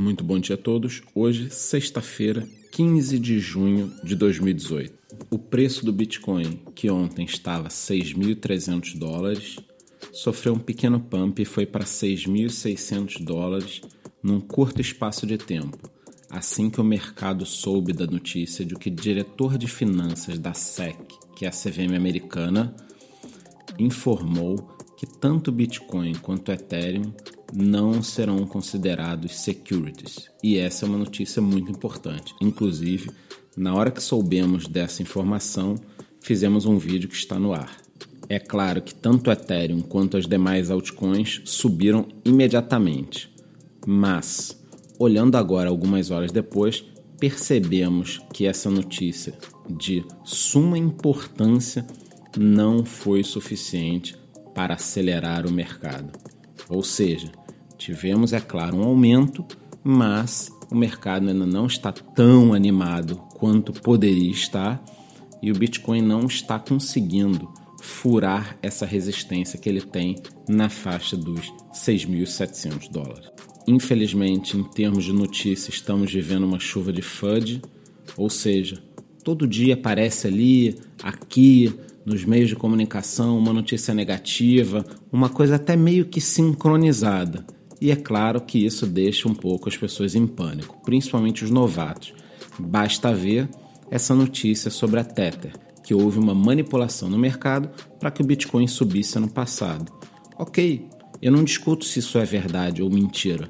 Muito bom dia a todos. Hoje, sexta-feira, 15 de junho de 2018. O preço do Bitcoin, que ontem estava 6.300 dólares, sofreu um pequeno pump e foi para 6.600 dólares num curto espaço de tempo, assim que o mercado soube da notícia de que o diretor de finanças da SEC, que é a CVM americana, informou que tanto Bitcoin quanto Ethereum não serão considerados securities. E essa é uma notícia muito importante. Inclusive, na hora que soubemos dessa informação, fizemos um vídeo que está no ar. É claro que tanto Ethereum quanto as demais altcoins subiram imediatamente, mas olhando agora algumas horas depois, percebemos que essa notícia de suma importância não foi suficiente para acelerar o mercado. Ou seja, tivemos, é claro, um aumento, mas o mercado ainda não está tão animado quanto poderia estar e o Bitcoin não está conseguindo furar essa resistência que ele tem na faixa dos 6.700 dólares. Infelizmente, em termos de notícia, estamos vivendo uma chuva de FUD, ou seja, todo dia aparece ali, aqui, nos meios de comunicação uma notícia negativa, uma coisa até meio que sincronizada. E é claro que isso deixa um pouco as pessoas em pânico, principalmente os novatos. Basta ver essa notícia sobre a Tether, que houve uma manipulação no mercado para que o Bitcoin subisse ano passado. Ok, eu não discuto se isso é verdade ou mentira.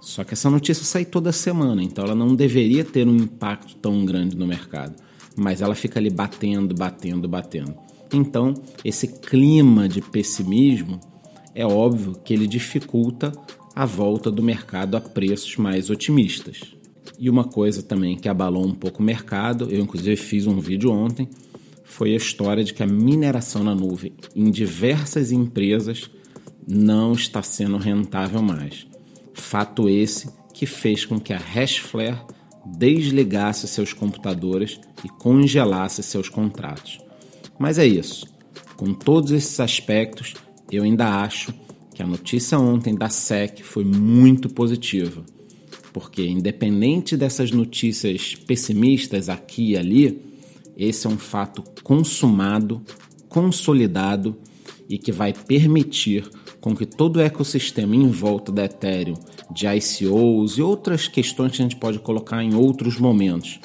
Só que essa notícia sai toda semana, então ela não deveria ter um impacto tão grande no mercado. Mas ela fica ali batendo, batendo, batendo. Então, esse clima de pessimismo é óbvio que ele dificulta a volta do mercado a preços mais otimistas. E uma coisa também que abalou um pouco o mercado, eu inclusive fiz um vídeo ontem, foi a história de que a mineração na nuvem em diversas empresas não está sendo rentável mais. Fato esse que fez com que a Hashflare desligasse seus computadores e congelasse seus contratos. Mas é isso. Com todos esses aspectos, eu ainda acho que a notícia ontem da SEC foi muito positiva. Porque, independente dessas notícias pessimistas aqui e ali, esse é um fato consumado, consolidado e que vai permitir com que todo o ecossistema em volta da Ethereum, de ICOs e outras questões que a gente pode colocar em outros momentos,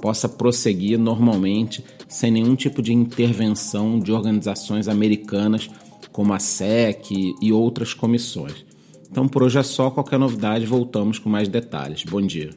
possa prosseguir normalmente sem nenhum tipo de intervenção de organizações americanas como a SEC e outras comissões. Então por hoje é só, qualquer novidade voltamos com mais detalhes. Bom dia.